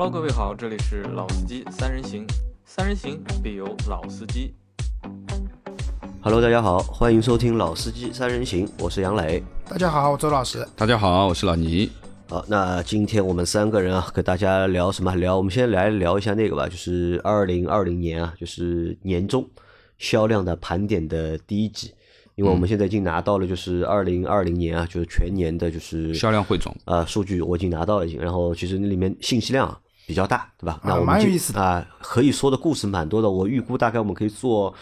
Hello，各位好，这里是老司机三人行，三人行必有老司机。Hello，大家好，欢迎收听《老司机三人行》，我是杨磊。大家好，我周老师。大家好，我是老倪。好，那今天我们三个人啊，给大家聊什么？聊我们先来聊一下那个吧，就是二零二零年啊，就是年终销量的盘点的第一集，因为我们现在已经拿到了，就是二零二零年啊，就是全年的就是销量汇总啊、数据我已经拿到了，已经，然后其实那里面信息量啊比较大，对吧？那我们今蛮有意思的啊、可以说的故事蛮多的，我预估大概我们可以做。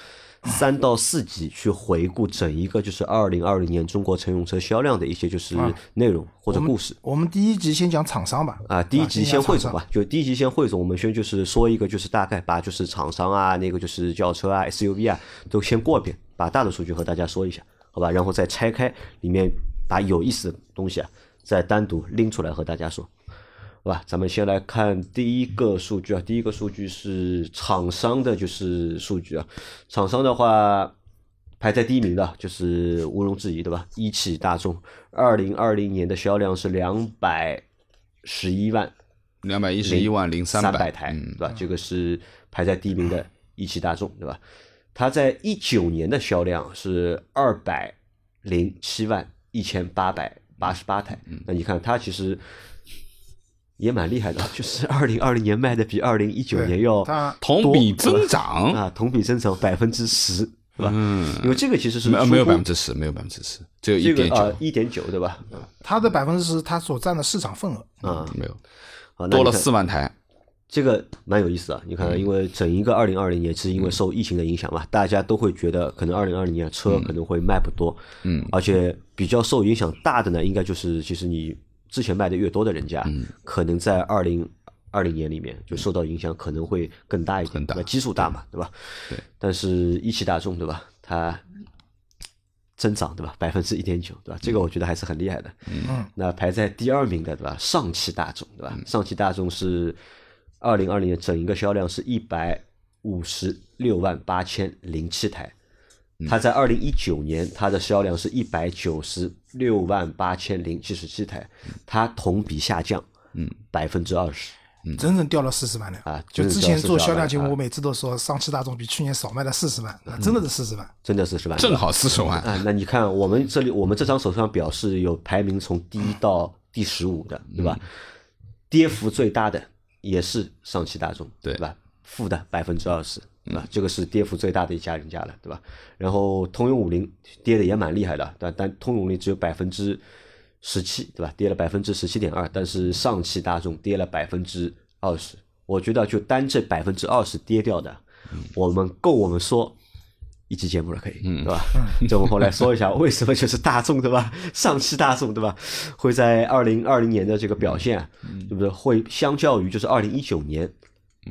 三到四集去回顾整一个就是二零二零年中国乘用车销量的一些就是内容或者故事，我们第一集先讲厂商吧。啊，第一集先。汇总吧，就第一集先汇总，我们先就是说一个，就是大概把就是厂商啊，那个就是轿车啊、SUV 啊，都先过一遍，把大的数据和大家说一下，好吧？然后再拆开里面把有意思的东西啊，再单独拎出来和大家说，好吧？咱们先来看第一个数据啊，第一个数据是厂商的，就是数据啊，厂商的话。排在第一名的就是毋庸置疑，对吧？一汽大众，二零二零年的销量是两百十一万两百一十一万零三百台，嗯对吧？这个是排在第一名的一汽大众，对吧？它在一九年的销量是二百零七万一千八百八十八台，嗯那你看它其实也蛮厉害的，就是二零二零年卖的比二零一九年要同比增长，啊，同比增长百分之十，对吧？嗯，因为这个其实是没有没有百分之十，没有百分之十，只有一点九，一点九，对吧？它的百分之十，它所占的市场份额。啊，没有。多了四万台，这个蛮有意思的，你看，因为整一个二零二零年是因为受疫情的影响嘛，大家都会觉得可能二零二零年车可能会卖不多，嗯，而且比较受影响大的呢，应该就是其实你之前卖的越多的人家，可能在二零二零年里面就受到影响可能会更大一点，基数大嘛，对吧？对。但是一汽大众对吧，它增长对吧，百分之一点九对吧？这个我觉得还是很厉害的。嗯，那排在第二名的对吧？上汽大众对吧？上汽大众是二零二零年整一个销量是一百五十六万八千零七台，它在二零一九年它的销量是一百九十六万八千零七十七台，它同比下降嗯百分之二十。整整掉了四十万辆啊就之前做销量节目，啊我每次都说上汽大众比去年少卖了四十万，啊真的是四十万。真的四十万？正好四十万，啊，那你看我们这里，我们这张手上表是有排名从第一到第十五的，对吧？跌幅最大的也是上汽大众，对吧？负的百分之二十，啊？这个是跌幅最大的一家人家了，对吧？然后通用五菱跌的也蛮厉害的，但但通用五菱只有百分之十七，对吧？跌了百分之十七点二，但是上汽大众跌了百分之二十。我觉得就单这百分之二十跌掉的，我们够我们说一期节目了，可以，对吧？这我们后来说一下为什么就是大众，对吧？上汽大众，对吧？会在二零二零年的这个表现啊，对不对？会相较于就是二零一九年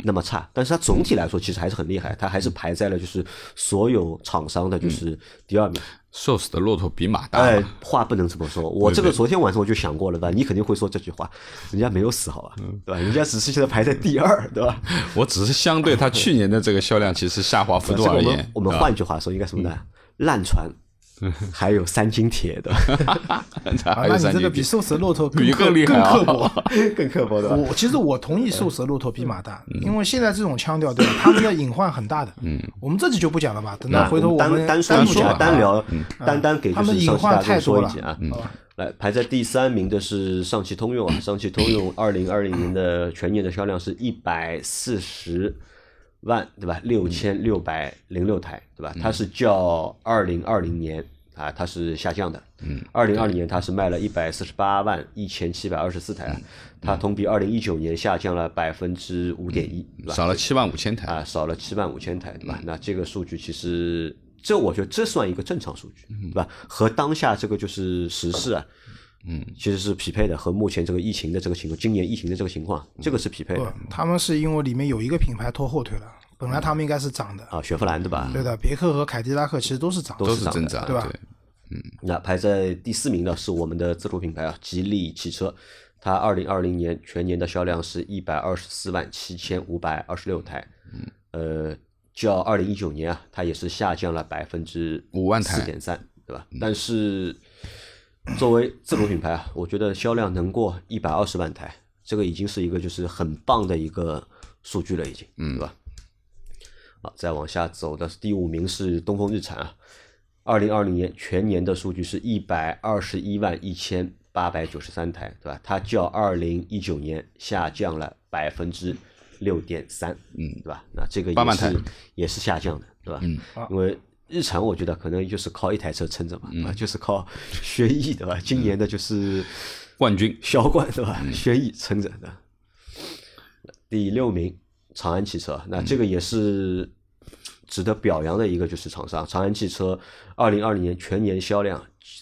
那么差，但是它总体来说其实还是很厉害，它还是排在了就是所有厂商的就是第二名。瘦死的骆驼比马大哎，，话不能这么说。我这个昨天晚上我就想过了，对吧？你肯定会说这句话，人家没有死好吧，对吧？人家只是现在排在第二，对吧？我只是相对它去年的这个销量其实下滑幅度而言 们，我们换句话说，应该什么呢？烂船，还有三斤铁的，啊，还有三斤那你这个比瘦死的骆驼比更更厉害啊。刻薄。更刻薄的？我其实我同意瘦死的骆驼比马大，因为现在这种腔调，对吧？他们的隐患很大的。嗯，我们这集就不讲了吧，等到回头我们单说一下，单说单聊，单单给就是他们隐患太多了。说一集啊。来，排在第三名的是上汽通用啊，上汽通用二零二零年的全年的销量是一百四十万，对吧？六千六百零六台，对吧？它是较二零二零年啊，它是下降的。嗯，二零二零年它是卖了一百四十八万一千七百二十四台啊，它同比二零一九年下降了百分之五点一，对吧？少了七万五千台，啊，少了七万五千台，对吧？那这个数据其实，这我觉得这算一个正常数据，对吧？和当下这个就是时事啊，嗯，其实是匹配的，和目前这个疫情的这个情况，今年疫情的这个情况，这个是匹配的，他们是因为里面有一个品牌拖后腿了，本来他们应该是涨的。啊。雪佛兰对吧？对的，别克和凯迪拉克其实都是涨的。都都是涨的是增长，对吧嗯那排在第四名的是我们的自主品牌啊，吉利汽车，它二零二零年全年的销量是一百二十四万七千五百二十六台，嗯，呃，较二零一九年啊，它也是下降了百分之五万台四点三，对吧？但是作为自主品牌啊，我觉得销量能过一百二十万台这个已经是一个就是很棒的一个数据了，已经，嗯对吧？好，再往下走的是第五名是东风日产啊，二零二零年全年的数据是一百二十一万一千八百九十三台，对吧？它较二零一九年下降了百分之六点三，嗯，对吧？那这个也八万台是也是下降的，对吧？嗯，因为日产我觉得可能就是靠一台车撑着嘛，啊，就是靠 轩逸，对吧？今年的就是冠军 销冠，对吧？轩逸撑着的。第六名，长安汽车，那这个也是值得表扬的一个就是厂商，长安汽车二零二零年全年销量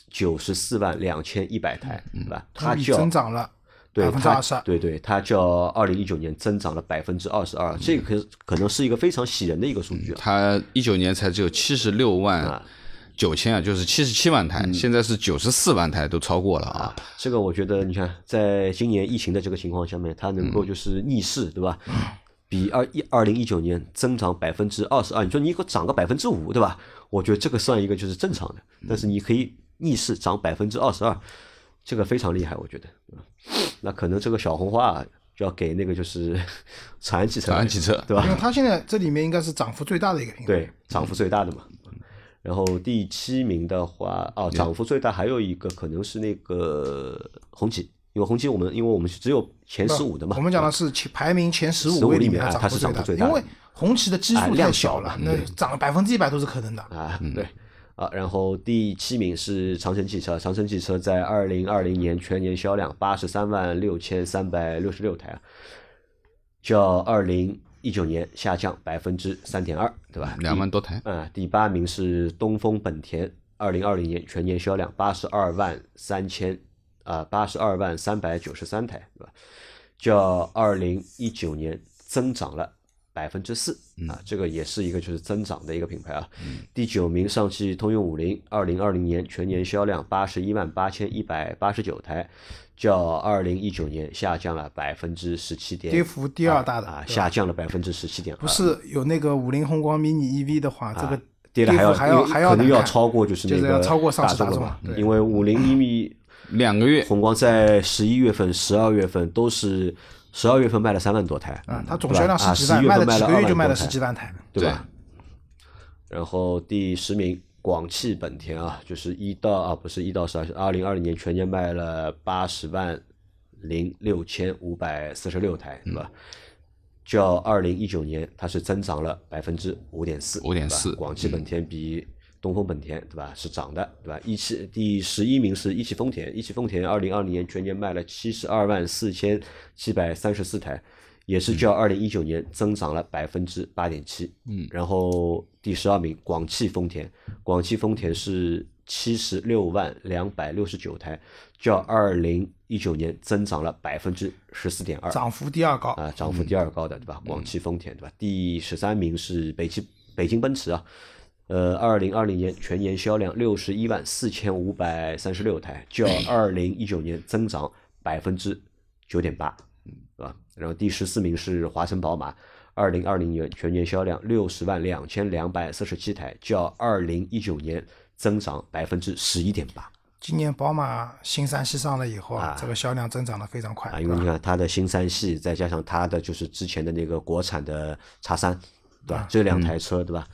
九十四万两千一百台，对吧？它叫增长了对它百分之二十二，对对，它较二零一九年增长了百分之二十二，这个可可能是一个非常喜人的一个数据啊。他一九年才只有七十六万九千啊，就是七十七万台，现在是九十四万台，都超过了啊。这个我觉得，你看，在今年疫情的这个情况下面，它能够就是逆势，对吧？比二一二零一九年增长百分之二十二，你说你给我涨个百分之五，对吧？我觉得这个算一个就是正常的，但是你可以逆势涨百分之二十二，这个非常厉害，我觉得。那可能这个小红花啊，就要给那个就是 长安汽车，长安汽车对吧因？为它现在这里面应该是涨幅最大的一个品牌。对，涨幅最大的嘛。然后第七名的话，哦，涨幅最大还有一个可能是那个红旗，因为红旗我们因为我们是只有前十五的嘛，我们讲的是前排名前十15五位里里面啊它是涨幅最大的，因为红旗的基啊数太小量小了，了那涨百分之一百都是可能的。啊，对。啊，然后第七名是长城汽车，长城汽车在二零二零年全年销量八十三万六千三百六十六台啊，较二零一九年下降百分之三点二，对吧？两万多台，啊，第八名是东风本田，二零二零年全年销量八十二万三千啊，八十二万三百九十三台，对吧？较二零一九年增长了百分之四啊，这个也是一个就是增长的一个品牌啊。第九名上汽通用五菱，二零二零年全年销量八十一万八千一百八十九台，较二零一九年下降了百分之十七点，跌幅第二大的啊，下降了百分之十七点，不是有那个五菱宏光 mini EV 的话，这个啊跌的还要幅还要还要可能要超过就是那就是个要超过上汽大众了嘛大众对因为五菱一米两个月宏光在十一月份、十二月份都是十二月份卖了三万多台嗯，它总销量啊十几万，11月卖份卖了2了几个月就卖了十几万台。对吧？然后第十名广汽本田啊，就是一到啊不是一到十二，是二零二零年全年卖了八十万零六千五百四十六台，对吧？较二零一九年它是增长了百分之五点四，五点四广汽本田比东风本田对吧是涨的，对吧？一汽第十一名是一汽丰田，一汽丰田二零二零年全年卖了七十二万四千七百三十四台，也是较二零一九年增长了百分之八点七。嗯，然后第十二名广汽丰田，广汽丰田是七十六万两百六十九台，较二零一九年增长了百分之十四点二。涨幅第二高，啊，涨幅第二高的对吧？广汽丰田对吧？第十三名是北汽北京奔驰啊，呃，二零二零年全年销量六十一万四千五百三十六台，较 二零一九年增长百分之九点八，对吧？然后第十四名是华晨宝马，二零二零年全年销量六十万两千两百四十七台，较二零一九年增长百分之十一点八。今年宝马新三系上了以后啊这个销量增长的非常快，啊，因为你看它的新三系，再加上它的就是之前的那个国产的叉三，对吧？这两台车，对吧？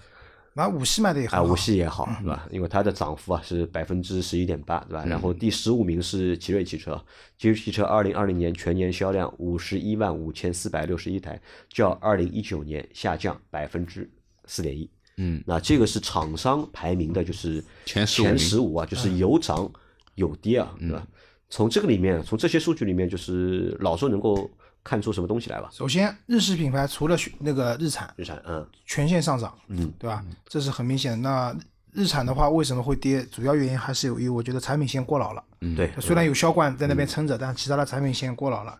那五系卖的也好啊，好，五系也好，对吧？因为它的涨幅啊是百分之十一点八，对吧？然后第十五名是奇瑞汽车，奇瑞汽车二零二零年全年销量五十一万五千四百六十一台，较二零一九年下降百分之四点一。嗯，那这个是厂商排名的，就是前15前名十五啊，就是有涨有跌啊，对吧？从这个里面，从这些数据里面，就是老周能够看出什么东西来吧？首先，日系品牌除了那个日产日产，嗯，全线上涨，嗯，对吧？这是很明显的。那日产的话，为什么会跌？主要原因还是由于我觉得产品线过老了。嗯对，虽然有销冠在那边撑着，但其他的产品线过老了，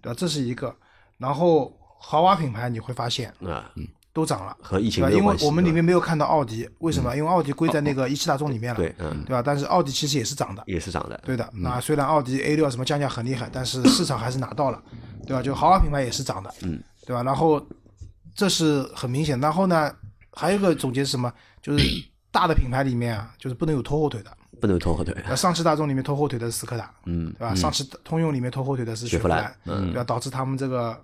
对吧？这是一个。然后豪华品牌你会发现啊，都涨了，和疫情对吧？因为没有关系。我们里面没有看到奥迪，为什么？因为奥迪归在那个一汽大众里面了，对，嗯，对吧？但是奥迪其实也是涨的，也是涨的，对的。那虽然奥迪 A 六什么降价很厉害，但是市场还是拿到了，对吧？就豪华品牌也是涨的，嗯，对吧？然后这是很明显。然后呢，还有一个总结是什么？就是 大的品牌里面啊，就是不能有拖后腿的，不能拖后腿。呃，上汽大众里面拖后腿的是斯柯达，嗯，对吧？上汽通用里面拖后腿的是雪雪佛兰嗯，对吧？导致他们这个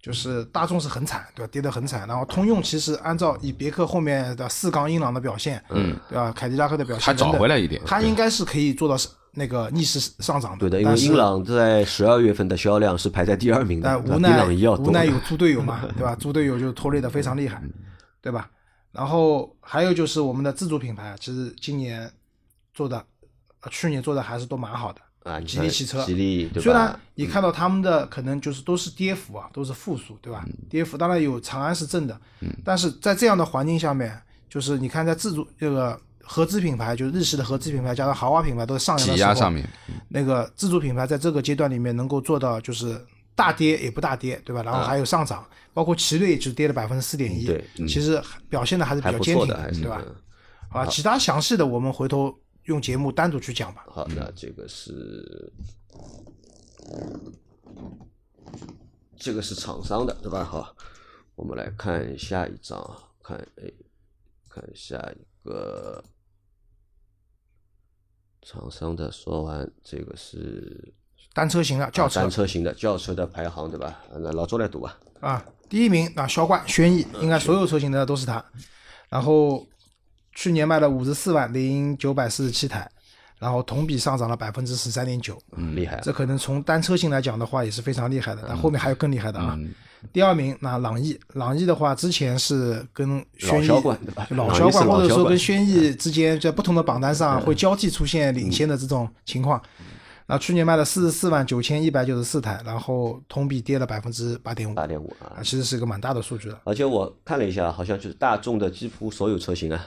就是大众是很惨，对吧？跌得很惨。然后通用其实按照以别克后面的四缸英朗的表现，嗯，对吧？凯迪拉克的表现它找回来一点它应该是可以做到那个逆势上涨的。对的，因为英朗在十二月份的销量是排在第二名的，无奈朗要。无奈有猪队友嘛，对吧？猪队友就拖累的非常厉害，对吧？然后还有就是我们的自主品牌，其实今年做的，呃去年做的还是都蛮好的。啊，吉利汽车吉利对吧？虽然你看到他们的可能就是都是跌幅啊，都是负数，对吧？嗯跌幅当然有长安是正的，但是在这样的环境下面，就是你看在自主这个合资品牌，就是日系的合资品牌加上豪华品牌都是上扬的时候，上面，那个自主品牌在这个阶段里面能够做到就是大跌也不大跌，对吧？然后还有上涨，包括奇瑞就跌了百分之四点一对，其实表现的还是比较坚挺的，对吧？嗯啊，其他详细的我们回头用节目单独去讲吧。好，那这个是这个是厂商的，对吧？好，我们来看下一张啊，看哎，看下一个厂商的，说完这个是单车型的轿车啊单车型的轿车的排行，对吧？那老周来读吧。啊，第一名啊，销冠轩逸，应该所有车型的都是它。然后去年卖了五十四万零九百四十七台，然后同比上涨了百分之十三点九。嗯，厉害啊。这可能从单车型来讲的话也是非常厉害的，但后面还有更厉害的啊。第二名那朗逸，朗逸的话之前是跟轩逸老销冠对吧就老朗逸是销冠，或者说跟轩逸之间在不同的榜单上会交替出现领先的这种情况。那去年卖了四十四万九千一百九十四台，然后同比跌了百分之八点五，八点五啊啊，，其实是一个蛮大的数据了。而且我看了一下，好像就是大众的几乎所有车型啊，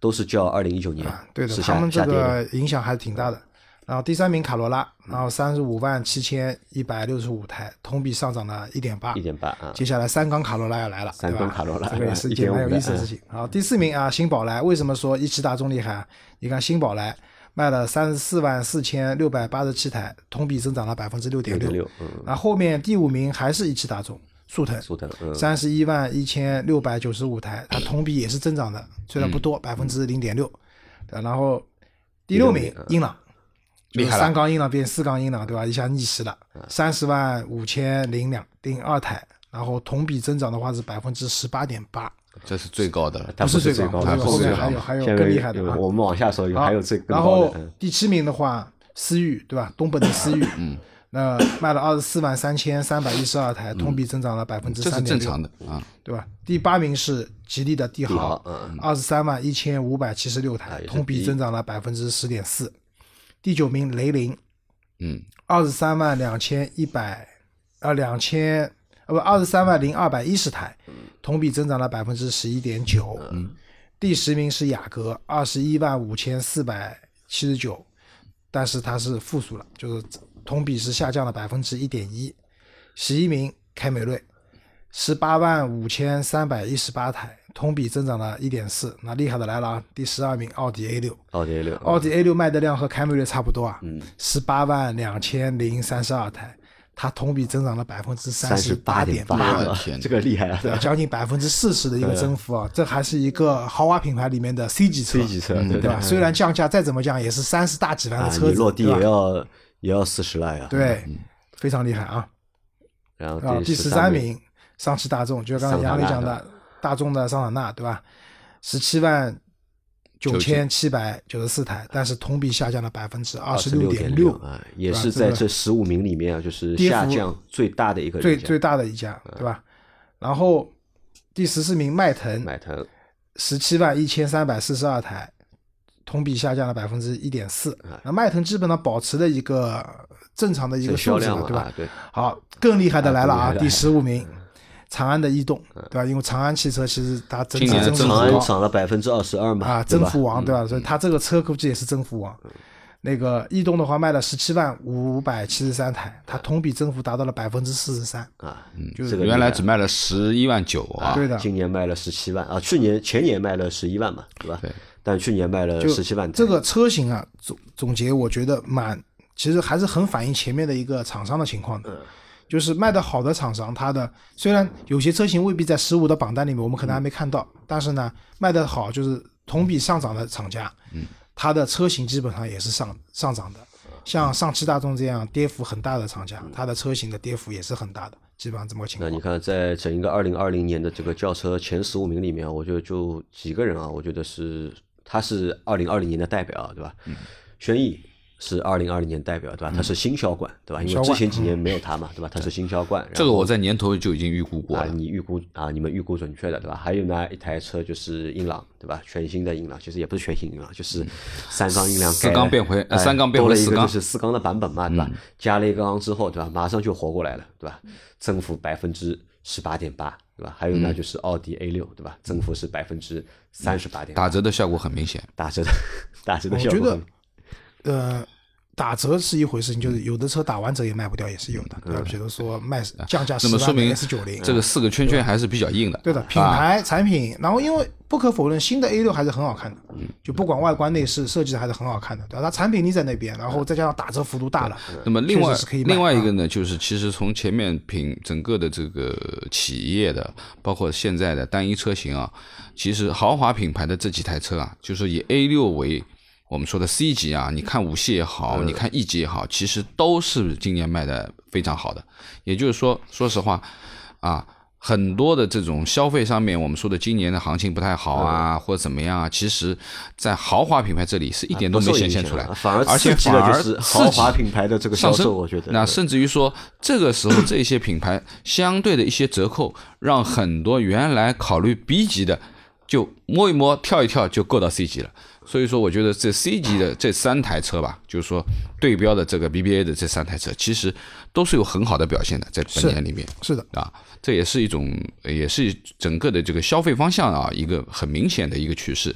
都是较二零一九年啊，对的，他们这。个影响还是挺大的。然后第三名卡罗拉，然后三十五万七千一百六十五台，同比上涨了一点八一。点八啊，接下来三缸卡罗拉要来了，三对吧缸卡罗拉这个也是一件1.5蛮有意思的的事情。好，第四名啊，新宝来，为什么说一汽大众厉害啊？你看新宝来卖了三十四万四千六百八十七台，同比增长了百分之六点六六然后后面第五名还是一汽大众速腾，速腾，嗯，三十一万一千六百九十五台，它 同比也是增长的，虽然不多，百分之零点六。然后第六名英朗，就三缸英朗变四缸英朗，对吧？一下逆袭了，三十万五千零两零二台，然后同比增长的话是百分之十八点八，这是最高的了。不是最高的，后面还有还有更厉害的我们往下说，有还有最更然后第七名的话，思域对吧？东本的思域，嗯，那卖了二十四万三千三百一十二台，同比增长了百分之三点六。正常的啊，对吧？第八名是吉利的帝豪二十三万一千五百七十六台同比增长了百分之十点四。第九名雷凌，嗯，二十三万两千一百，呃，两千呃不，二十三万零二百一十台，同比增长了百分之十一点九。嗯，第十名是雅阁，二十一万五千四百七十九，但是它是负数了，就是同比是下降了百分之一点一。十一名凯美瑞，十八万五千三百一十八台，同比增长了一点四。那厉害的来了啊！第十二名奥迪 A 六，奥迪 A 六，奥迪 A 六卖的量和凯美瑞差不多啊，十八万两千零三十二台，它同比增长了百分之三十八点八我的天这个厉害啊！对？将近百分之四十的一个增幅啊，这还是一个豪华品牌里面的 C 级车 C 级车，对对吧？虽然降价再怎么降，也是三十大几万啊，的车子，落地也要也要四十了呀。，对，非常厉害啊！然后啊，第十十三名上汽大众，就是刚才杨磊讲的大众的桑塔纳，对吧？十七万九千七百九十四台，但是同比下降了百分之二十十六点六，啊，也是在这十五名里面啊，就是下降最大的一个最最大的一家，对吧？然后第十四名迈腾，迈腾十七万一千三百四十二台，同比下降了百分之一点四。那迈腾基本上保持了一个正常的一个数字了，销量嘛，对吧好，更厉害的来了啊！第十五名，长安的逸动，对吧？因为长安汽车其实它整体今年长增幅很高安涨了百分之二十二嘛，啊，增幅王，对吧？所以它这个车估计也是增幅王。那个逸动的话卖了十七万五百七十三台，它同比增幅达到了百分之四十三。啊，就是这个原来只卖了十一万九啊，对的，今年卖了十七万啊，去年前年卖了十一万嘛，对吧？对。但去年卖了十七万台，这个车型啊，总总结我觉得蛮，其实还是很反映前面的一个厂商的情况的。就是卖的好的厂商，它的虽然有些车型未必在十五的榜单里面，我们可能还没看到，但是呢，卖的好就是同比上涨的厂家，嗯，它的车型基本上也是上上涨的。像上汽大众这样跌幅很大的厂家，它的车型的跌幅也是很大的，基本上这么个情况。那你看，在整一个二零二零年的这个轿车前十五名里面，我觉得就几个人啊，我觉得是他是二零二零年的代表，对吧？轩逸是二零二零年代表，对吧？它是新销冠，对吧？因为之前几年没有它嘛，对吧？它是新销冠。这个我在年头就已经预估过。你预估啊，你们预估准确的，对吧？还有呢，一台车就是英朗，对吧？全新的英朗，其实也不是全新英朗，就是三缸英朗四缸变回三缸变回四缸是四缸的版本嘛，对吧？加了一个缸之后，对吧？马上就活过来了，对吧？增幅百分之十八点八，对吧？还有嗯呢，就是奥迪 A 六，对吧？增幅是百分之三十八点，打折的效果很明显。打折的 打折的我觉得效果。呃，打折是一回事，情，就是有的车打完折也卖不掉，也是有的，对吧？比如说卖降价十万的那么说明 S 九零，这个四个圈圈还是比较硬的。对的，品啊牌、产品，然后因为不可否认，新的 A 六还是很好看的，就不管外观内饰设计的还是很好看的，对吧？它产品力在那边，然后再加上打折幅度大了，那么另外另外一啊。个呢，就是其实从前面品整个的这个企业的，包括现在的单一车型啊，其实豪华品牌的这几台车啊，就是以 A 六为我们说的 C 级啊，你看五系也好，你看 E 级也好，其实都是今年卖的非常好的。也就是说，说实话啊。很多的这种消费上面，我们说的今年的行情不太好啊，或者怎么样啊，其实，在豪华品牌这里是一点都没显现出来，反而而且反而是豪华品牌的这个销售，我觉得那甚至于说，这个时候这些品牌相对的一些折扣，让很多原来考虑 B 级的，就摸一摸、跳一跳就够到 C 级了。所以说，我觉得这 C 级的这三台车吧，就是说对标的这个 BBA 的这三台车，其实都是有很好的表现的，在本年里面是的，啊，这也是一种，也是整个的这个消费方向啊，一个很明显的一个趋势。